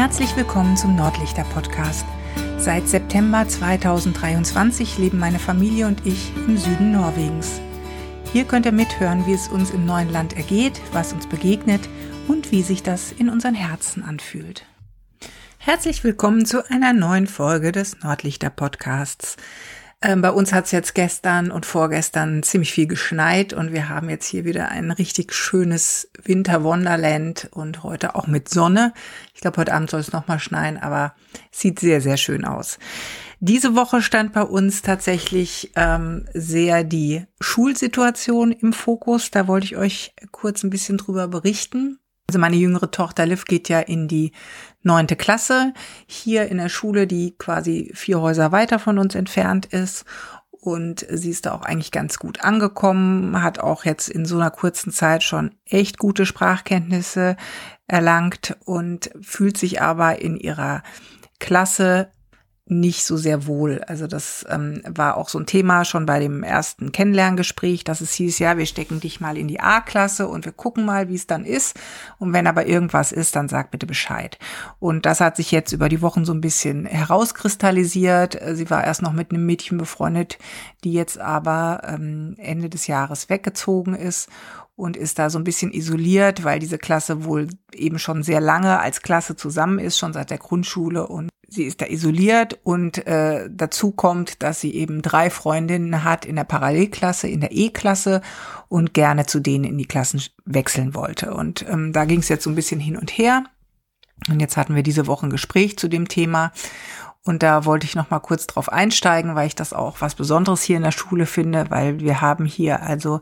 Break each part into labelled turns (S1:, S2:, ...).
S1: Herzlich willkommen zum Nordlichter Podcast. Seit September 2023 leben meine Familie und ich im Süden Norwegens. Hier könnt ihr mithören, wie es uns im neuen Land ergeht, was uns begegnet und wie sich das in unseren Herzen anfühlt. Herzlich willkommen zu einer neuen Folge des Nordlichter Podcasts. Ähm, bei uns hat es jetzt gestern und vorgestern ziemlich viel geschneit und wir haben jetzt hier wieder ein richtig schönes Winter-Wonderland und heute auch mit Sonne. Ich glaube, heute Abend soll es nochmal schneien, aber sieht sehr, sehr schön aus. Diese Woche stand bei uns tatsächlich ähm, sehr die Schulsituation im Fokus. Da wollte ich euch kurz ein bisschen drüber berichten. Also meine jüngere Tochter Liv geht ja in die neunte Klasse hier in der Schule, die quasi vier Häuser weiter von uns entfernt ist. Und sie ist da auch eigentlich ganz gut angekommen, hat auch jetzt in so einer kurzen Zeit schon echt gute Sprachkenntnisse erlangt und fühlt sich aber in ihrer Klasse nicht so sehr wohl. Also das ähm, war auch so ein Thema schon bei dem ersten Kennenlerngespräch, dass es hieß, ja, wir stecken dich mal in die A-Klasse und wir gucken mal, wie es dann ist. Und wenn aber irgendwas ist, dann sag bitte Bescheid. Und das hat sich jetzt über die Wochen so ein bisschen herauskristallisiert. Sie war erst noch mit einem Mädchen befreundet, die jetzt aber ähm, Ende des Jahres weggezogen ist und ist da so ein bisschen isoliert, weil diese Klasse wohl eben schon sehr lange als Klasse zusammen ist, schon seit der Grundschule und sie ist da isoliert und äh, dazu kommt, dass sie eben drei Freundinnen hat in der Parallelklasse, in der E-Klasse und gerne zu denen in die Klassen wechseln wollte. Und ähm, da ging es jetzt so ein bisschen hin und her. Und jetzt hatten wir diese Woche ein Gespräch zu dem Thema. Und da wollte ich noch mal kurz drauf einsteigen, weil ich das auch was Besonderes hier in der Schule finde, weil wir haben hier also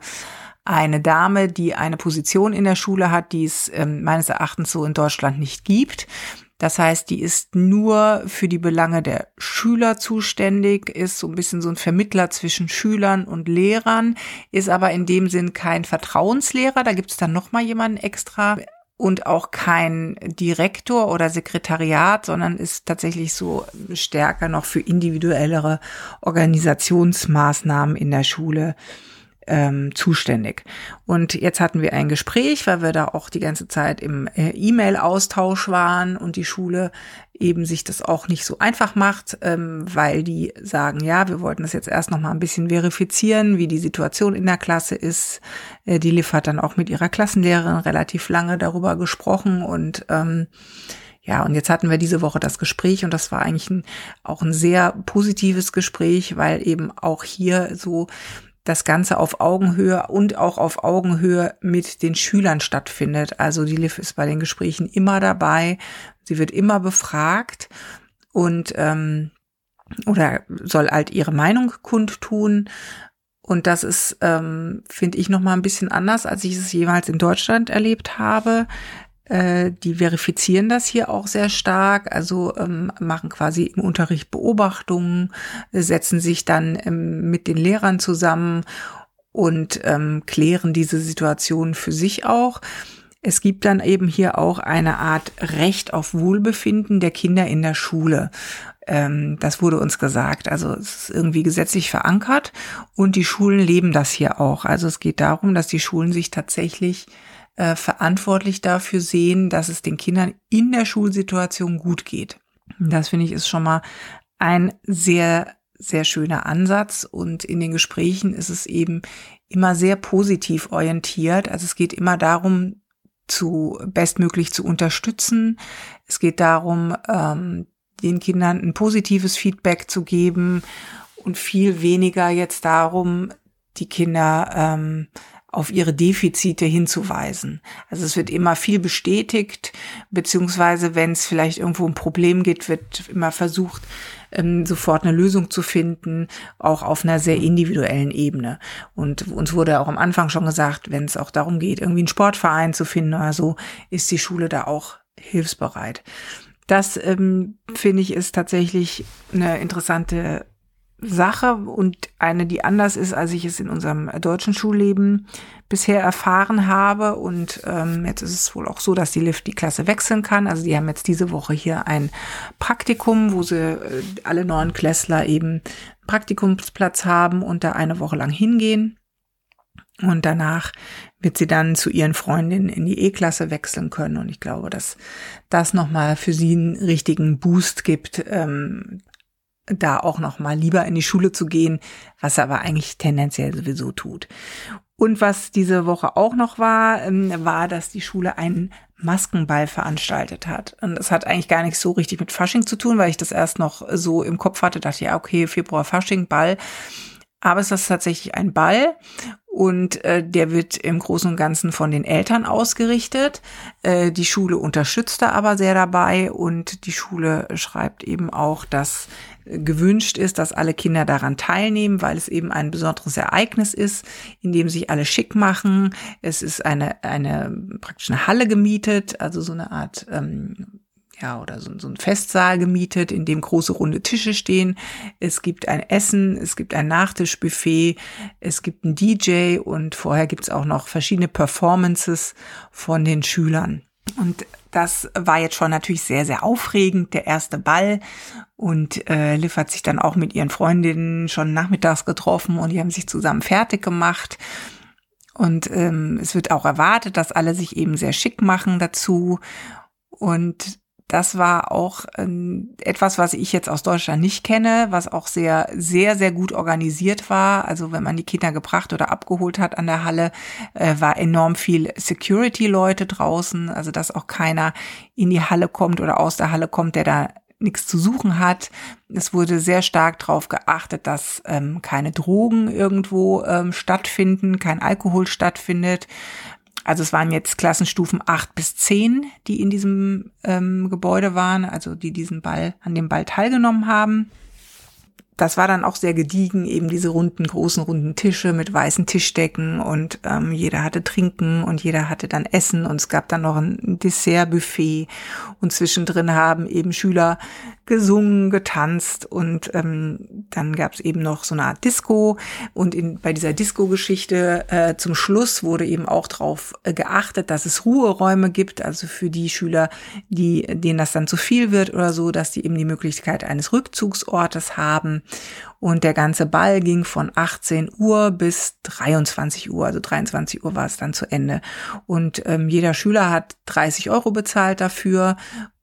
S1: eine Dame, die eine Position in der Schule hat, die es ähm, meines Erachtens so in Deutschland nicht gibt. Das heißt, die ist nur für die Belange der Schüler zuständig, ist so ein bisschen so ein Vermittler zwischen Schülern und Lehrern, ist aber in dem Sinn kein Vertrauenslehrer. Da gibt es dann noch mal jemanden extra und auch kein Direktor oder Sekretariat, sondern ist tatsächlich so stärker noch für individuellere Organisationsmaßnahmen in der Schule ähm, zuständig. Und jetzt hatten wir ein Gespräch, weil wir da auch die ganze Zeit im äh, E-Mail-Austausch waren und die Schule eben sich das auch nicht so einfach macht, ähm, weil die sagen, ja, wir wollten das jetzt erst noch mal ein bisschen verifizieren, wie die Situation in der Klasse ist. Äh, die Liv hat dann auch mit ihrer Klassenlehrerin relativ lange darüber gesprochen und ähm, ja, und jetzt hatten wir diese Woche das Gespräch und das war eigentlich ein, auch ein sehr positives Gespräch, weil eben auch hier so das Ganze auf Augenhöhe und auch auf Augenhöhe mit den Schülern stattfindet. Also die Liv ist bei den Gesprächen immer dabei, sie wird immer befragt und ähm, oder soll halt ihre Meinung kundtun. Und das ist, ähm, finde ich, noch mal ein bisschen anders, als ich es jemals in Deutschland erlebt habe. Äh, die verifizieren das hier auch sehr stark, also ähm, machen quasi im Unterricht Beobachtungen, setzen sich dann ähm, mit den Lehrern zusammen und ähm, klären diese Situation für sich auch. Es gibt dann eben hier auch eine Art Recht auf Wohlbefinden der Kinder in der Schule. Ähm, das wurde uns gesagt. Also es ist irgendwie gesetzlich verankert und die Schulen leben das hier auch. Also es geht darum, dass die Schulen sich tatsächlich äh, verantwortlich dafür sehen, dass es den Kindern in der Schulsituation gut geht. Das finde ich ist schon mal ein sehr, sehr schöner Ansatz und in den Gesprächen ist es eben immer sehr positiv orientiert. Also es geht immer darum, zu bestmöglich zu unterstützen. Es geht darum, ähm, den Kindern ein positives Feedback zu geben und viel weniger jetzt darum, die Kinder ähm, auf ihre Defizite hinzuweisen. Also es wird immer viel bestätigt, beziehungsweise wenn es vielleicht irgendwo ein Problem gibt, wird immer versucht, ähm, sofort eine Lösung zu finden, auch auf einer sehr individuellen Ebene. Und uns wurde auch am Anfang schon gesagt, wenn es auch darum geht, irgendwie einen Sportverein zu finden oder so, ist die Schule da auch hilfsbereit. Das ähm, finde ich ist tatsächlich eine interessante Sache und eine, die anders ist, als ich es in unserem deutschen Schulleben bisher erfahren habe. Und ähm, jetzt ist es wohl auch so, dass die Lift die Klasse wechseln kann. Also die haben jetzt diese Woche hier ein Praktikum, wo sie äh, alle neuen Klässler eben Praktikumsplatz haben und da eine Woche lang hingehen. Und danach wird sie dann zu ihren Freundinnen in die E-Klasse wechseln können. Und ich glaube, dass das nochmal für sie einen richtigen Boost gibt, ähm, da auch nochmal lieber in die Schule zu gehen, was er aber eigentlich tendenziell sowieso tut. Und was diese Woche auch noch war, ähm, war, dass die Schule einen Maskenball veranstaltet hat. Und das hat eigentlich gar nichts so richtig mit Fasching zu tun, weil ich das erst noch so im Kopf hatte, dachte, ja, okay, Februar Fasching, Ball. Aber es ist tatsächlich ein Ball und äh, der wird im Großen und Ganzen von den Eltern ausgerichtet. Äh, die Schule unterstützt da aber sehr dabei und die Schule schreibt eben auch, dass gewünscht ist, dass alle Kinder daran teilnehmen, weil es eben ein besonderes Ereignis ist, in dem sich alle schick machen. Es ist eine, eine praktisch eine Halle gemietet, also so eine Art ähm, ja, oder so, so ein Festsaal gemietet, in dem große runde Tische stehen. Es gibt ein Essen, es gibt ein Nachtischbuffet, es gibt einen DJ und vorher gibt's auch noch verschiedene Performances von den Schülern. Und das war jetzt schon natürlich sehr, sehr aufregend, der erste Ball. Und äh, Liv hat sich dann auch mit ihren Freundinnen schon nachmittags getroffen und die haben sich zusammen fertig gemacht. Und ähm, es wird auch erwartet, dass alle sich eben sehr schick machen dazu. Und das war auch ähm, etwas, was ich jetzt aus Deutschland nicht kenne, was auch sehr, sehr, sehr gut organisiert war. Also wenn man die Kinder gebracht oder abgeholt hat an der Halle, äh, war enorm viel Security-Leute draußen. Also dass auch keiner in die Halle kommt oder aus der Halle kommt, der da nichts zu suchen hat. Es wurde sehr stark darauf geachtet, dass ähm, keine Drogen irgendwo ähm, stattfinden, kein Alkohol stattfindet. Also es waren jetzt Klassenstufen acht bis zehn, die in diesem ähm, Gebäude waren, also die diesen Ball, an dem Ball teilgenommen haben das war dann auch sehr gediegen, eben diese runden, großen, runden Tische mit weißen Tischdecken und ähm, jeder hatte Trinken und jeder hatte dann Essen und es gab dann noch ein Dessertbuffet und zwischendrin haben eben Schüler gesungen, getanzt und ähm, dann gab es eben noch so eine Art Disco und in, bei dieser Disco-Geschichte äh, zum Schluss wurde eben auch darauf äh, geachtet, dass es Ruheräume gibt, also für die Schüler, die denen das dann zu viel wird oder so, dass die eben die Möglichkeit eines Rückzugsortes haben und der ganze Ball ging von 18 Uhr bis 23 Uhr, also 23 Uhr war es dann zu Ende. Und ähm, jeder Schüler hat 30 Euro bezahlt dafür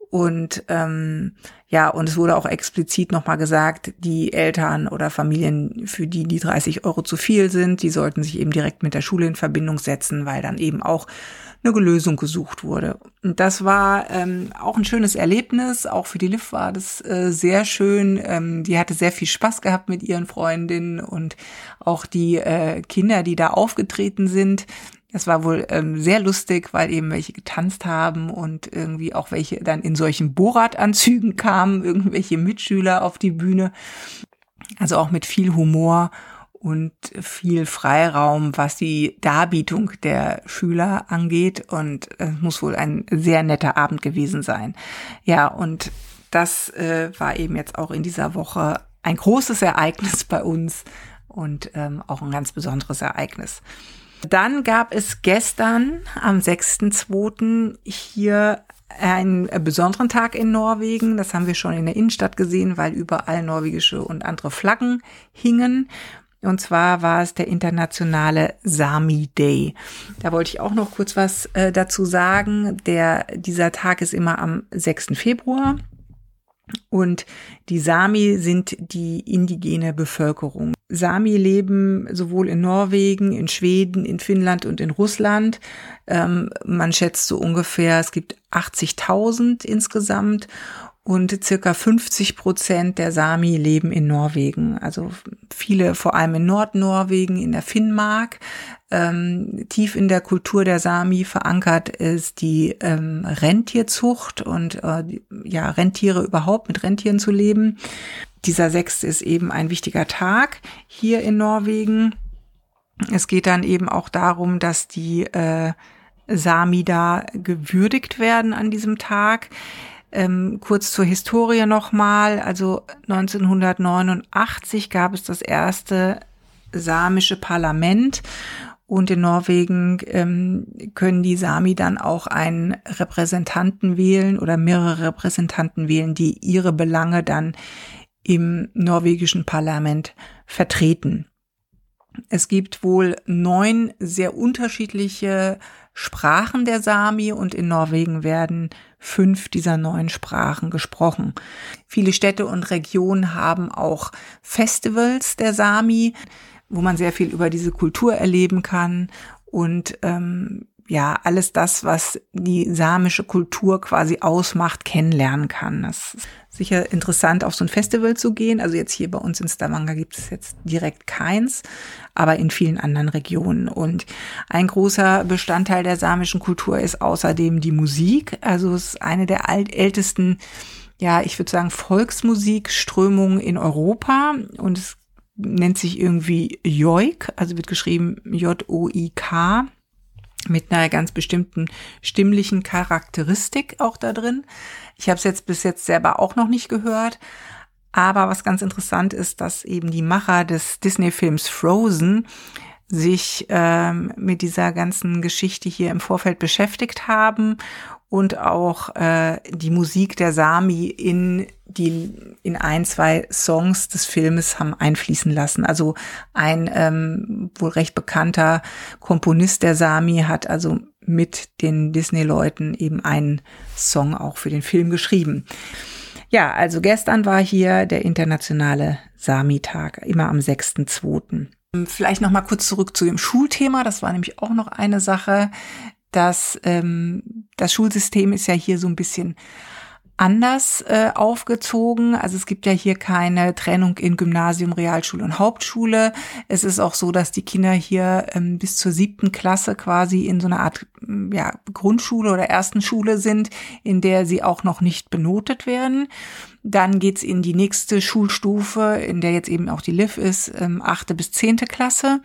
S1: und ähm, ja, und es wurde auch explizit nochmal gesagt, die Eltern oder Familien, für die die 30 Euro zu viel sind, die sollten sich eben direkt mit der Schule in Verbindung setzen, weil dann eben auch eine Lösung gesucht wurde. Und das war ähm, auch ein schönes Erlebnis. Auch für die Liv war das äh, sehr schön. Ähm, die hatte sehr viel Spaß gehabt mit ihren Freundinnen und auch die äh, Kinder, die da aufgetreten sind. Das war wohl ähm, sehr lustig, weil eben welche getanzt haben und irgendwie auch welche dann in solchen Borat-Anzügen kamen, irgendwelche Mitschüler auf die Bühne. Also auch mit viel Humor und viel Freiraum, was die Darbietung der Schüler angeht. Und es muss wohl ein sehr netter Abend gewesen sein. Ja, und das äh, war eben jetzt auch in dieser Woche ein großes Ereignis bei uns und ähm, auch ein ganz besonderes Ereignis. Dann gab es gestern am 6.2. hier einen besonderen Tag in Norwegen. Das haben wir schon in der Innenstadt gesehen, weil überall norwegische und andere Flaggen hingen. Und zwar war es der internationale Sami Day. Da wollte ich auch noch kurz was äh, dazu sagen. Der, dieser Tag ist immer am 6. Februar. Und die Sami sind die indigene Bevölkerung. Sami leben sowohl in Norwegen, in Schweden, in Finnland und in Russland. Ähm, man schätzt so ungefähr, es gibt 80.000 insgesamt und circa 50 Prozent der Sami leben in Norwegen. Also viele vor allem in Nordnorwegen, in der Finnmark. Ähm, tief in der Kultur der Sami verankert ist die ähm, Rentierzucht und äh, ja Rentiere überhaupt mit Rentieren zu leben. Dieser sechste ist eben ein wichtiger Tag hier in Norwegen. Es geht dann eben auch darum, dass die äh, Sami da gewürdigt werden an diesem Tag. Ähm, kurz zur Historie nochmal. Also 1989 gab es das erste samische Parlament und in Norwegen ähm, können die Sami dann auch einen Repräsentanten wählen oder mehrere Repräsentanten wählen, die ihre Belange dann im norwegischen Parlament vertreten. Es gibt wohl neun sehr unterschiedliche Sprachen der Sami und in Norwegen werden fünf dieser neun Sprachen gesprochen. Viele Städte und Regionen haben auch Festivals der Sami, wo man sehr viel über diese Kultur erleben kann und ähm, ja, alles das, was die samische Kultur quasi ausmacht, kennenlernen kann. Das ist sicher interessant, auf so ein Festival zu gehen. Also jetzt hier bei uns in Stavanger gibt es jetzt direkt keins, aber in vielen anderen Regionen. Und ein großer Bestandteil der samischen Kultur ist außerdem die Musik. Also es ist eine der ältesten, ja, ich würde sagen, Volksmusikströmungen in Europa. Und es nennt sich irgendwie Joik, also wird geschrieben J-O-I-K mit einer ganz bestimmten stimmlichen Charakteristik auch da drin. Ich habe es jetzt bis jetzt selber auch noch nicht gehört. Aber was ganz interessant ist, dass eben die Macher des Disney-Films Frozen sich ähm, mit dieser ganzen Geschichte hier im Vorfeld beschäftigt haben und auch äh, die Musik der Sami in die in ein zwei Songs des Filmes haben einfließen lassen. Also ein ähm, wohl recht bekannter Komponist der Sami hat also mit den Disney-Leuten eben einen Song auch für den Film geschrieben. Ja, also gestern war hier der internationale Sami-Tag, immer am 6.2. Vielleicht noch mal kurz zurück zu dem Schulthema. Das war nämlich auch noch eine Sache, dass ähm, das Schulsystem ist ja hier so ein bisschen anders äh, aufgezogen. Also es gibt ja hier keine Trennung in Gymnasium, Realschule und Hauptschule. Es ist auch so, dass die Kinder hier ähm, bis zur siebten Klasse quasi in so einer Art ja, Grundschule oder ersten Schule sind, in der sie auch noch nicht benotet werden. Dann geht's in die nächste Schulstufe, in der jetzt eben auch die LIV ist, ähm, achte bis zehnte Klasse.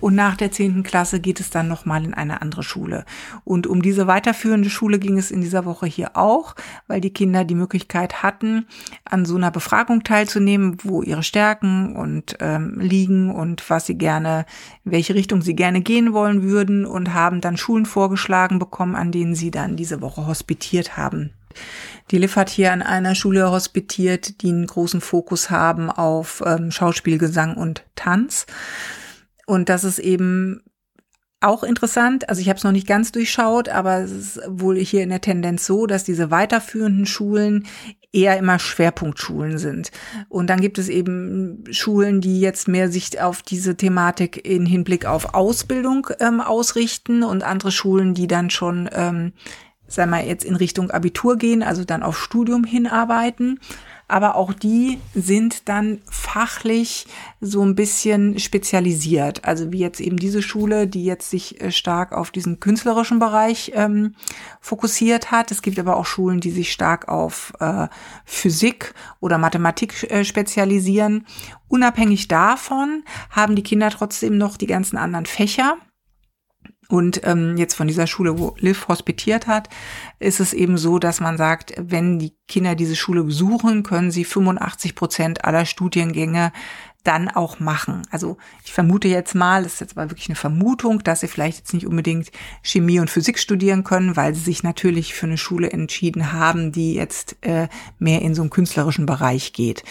S1: Und nach der zehnten Klasse geht es dann nochmal in eine andere Schule. Und um diese weiterführende Schule ging es in dieser Woche hier auch, weil die Kinder die Möglichkeit hatten, an so einer Befragung teilzunehmen, wo ihre Stärken und ähm, liegen und was sie gerne, in welche Richtung sie gerne gehen wollen würden und haben dann Schulen vorgeschlagen bekommen, an denen sie dann diese Woche hospitiert haben. Die Liv hat hier an einer Schule hospitiert, die einen großen Fokus haben auf ähm, Schauspiel, Gesang und Tanz. Und das ist eben auch interessant. Also ich habe es noch nicht ganz durchschaut, aber es ist wohl hier in der Tendenz so, dass diese weiterführenden Schulen eher immer Schwerpunktschulen sind. Und dann gibt es eben Schulen, die jetzt mehr sich auf diese Thematik in Hinblick auf Ausbildung ähm, ausrichten und andere Schulen, die dann schon ähm, sagen wir jetzt in Richtung Abitur gehen, also dann auf Studium hinarbeiten. Aber auch die sind dann fachlich so ein bisschen spezialisiert. Also wie jetzt eben diese Schule, die jetzt sich äh, stark auf diesen künstlerischen Bereich ähm, fokussiert hat. Es gibt aber auch Schulen, die sich stark auf äh, Physik oder Mathematik äh, spezialisieren. Unabhängig davon haben die Kinder trotzdem noch die ganzen anderen Fächer und ähm, jetzt von dieser Schule, wo Liv hospitiert hat, ist es eben so, dass man sagt, wenn die Kinder diese Schule besuchen, können sie 85 Prozent aller Studiengänge dann auch machen. Also ich vermute jetzt mal, das ist jetzt mal wirklich eine Vermutung, dass sie vielleicht jetzt nicht unbedingt Chemie und Physik studieren können, weil sie sich natürlich für eine Schule entschieden haben, die jetzt äh, mehr in so einen künstlerischen Bereich geht.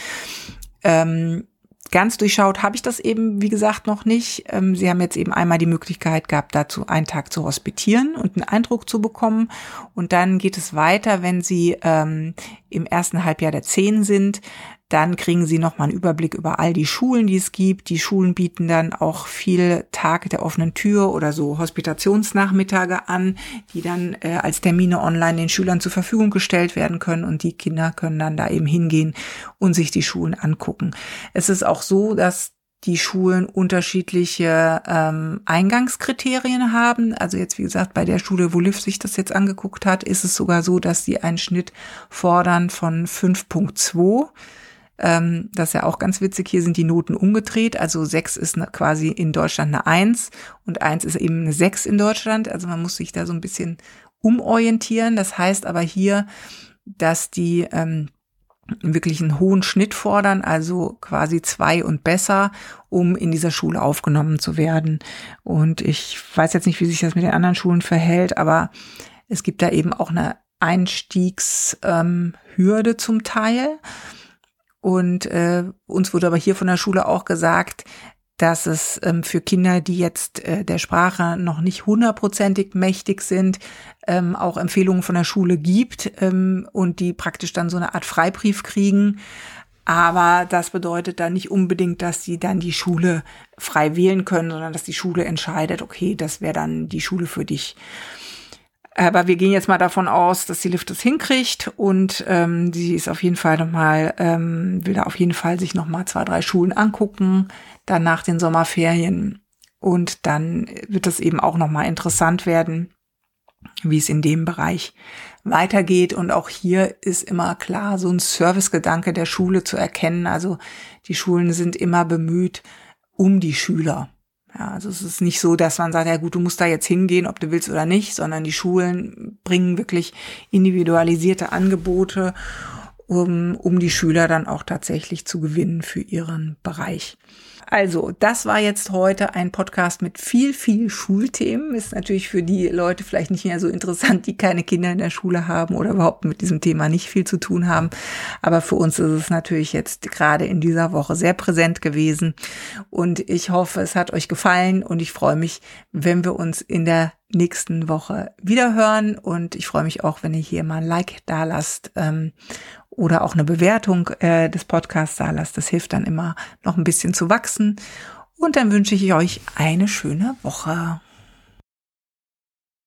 S1: Ähm, Ganz durchschaut habe ich das eben, wie gesagt, noch nicht. Ähm, Sie haben jetzt eben einmal die Möglichkeit gehabt, dazu einen Tag zu hospitieren und einen Eindruck zu bekommen. Und dann geht es weiter, wenn Sie ähm, im ersten Halbjahr der Zehn sind, dann kriegen Sie nochmal einen Überblick über all die Schulen, die es gibt. Die Schulen bieten dann auch viel Tage der offenen Tür oder so Hospitationsnachmittage an, die dann äh, als Termine online den Schülern zur Verfügung gestellt werden können und die Kinder können dann da eben hingehen und sich die Schulen angucken. Es ist auch so, dass die Schulen unterschiedliche ähm, Eingangskriterien haben. Also jetzt, wie gesagt, bei der Schule, wo Liv sich das jetzt angeguckt hat, ist es sogar so, dass sie einen Schnitt fordern von 5.2 ähm, das ist ja auch ganz witzig. Hier sind die Noten umgedreht. Also sechs ist ne, quasi in Deutschland eine Eins und eins ist eben eine sechs in Deutschland. Also man muss sich da so ein bisschen umorientieren. Das heißt aber hier, dass die ähm, wirklich einen hohen Schnitt fordern, also quasi zwei und besser, um in dieser Schule aufgenommen zu werden. Und ich weiß jetzt nicht, wie sich das mit den anderen Schulen verhält, aber es gibt da eben auch eine Einstiegshürde ähm, zum Teil. Und äh, uns wurde aber hier von der Schule auch gesagt, dass es ähm, für Kinder, die jetzt äh, der Sprache noch nicht hundertprozentig mächtig sind, ähm, auch Empfehlungen von der Schule gibt ähm, und die praktisch dann so eine Art Freibrief kriegen. Aber das bedeutet dann nicht unbedingt, dass sie dann die Schule frei wählen können, sondern dass die Schule entscheidet, okay, das wäre dann die Schule für dich. Aber wir gehen jetzt mal davon aus, dass die Lift das hinkriegt und ähm, sie ist auf jeden Fall nochmal, ähm, will da auf jeden Fall sich nochmal zwei, drei Schulen angucken, dann nach den Sommerferien. Und dann wird es eben auch nochmal interessant werden, wie es in dem Bereich weitergeht. Und auch hier ist immer klar, so ein Servicegedanke der Schule zu erkennen. Also die Schulen sind immer bemüht um die Schüler. Ja, also es ist nicht so, dass man sagt, ja gut, du musst da jetzt hingehen, ob du willst oder nicht, sondern die Schulen bringen wirklich individualisierte Angebote, um, um die Schüler dann auch tatsächlich zu gewinnen für ihren Bereich. Also, das war jetzt heute ein Podcast mit viel, viel Schulthemen. Ist natürlich für die Leute vielleicht nicht mehr so interessant, die keine Kinder in der Schule haben oder überhaupt mit diesem Thema nicht viel zu tun haben. Aber für uns ist es natürlich jetzt gerade in dieser Woche sehr präsent gewesen. Und ich hoffe, es hat euch gefallen und ich freue mich, wenn wir uns in der nächsten Woche wieder hören. Und ich freue mich auch, wenn ihr hier mal ein Like da lasst ähm, oder auch eine Bewertung äh, des Podcasts da lasst. Das hilft dann immer noch ein bisschen zu wachsen. Und dann wünsche ich euch eine schöne Woche.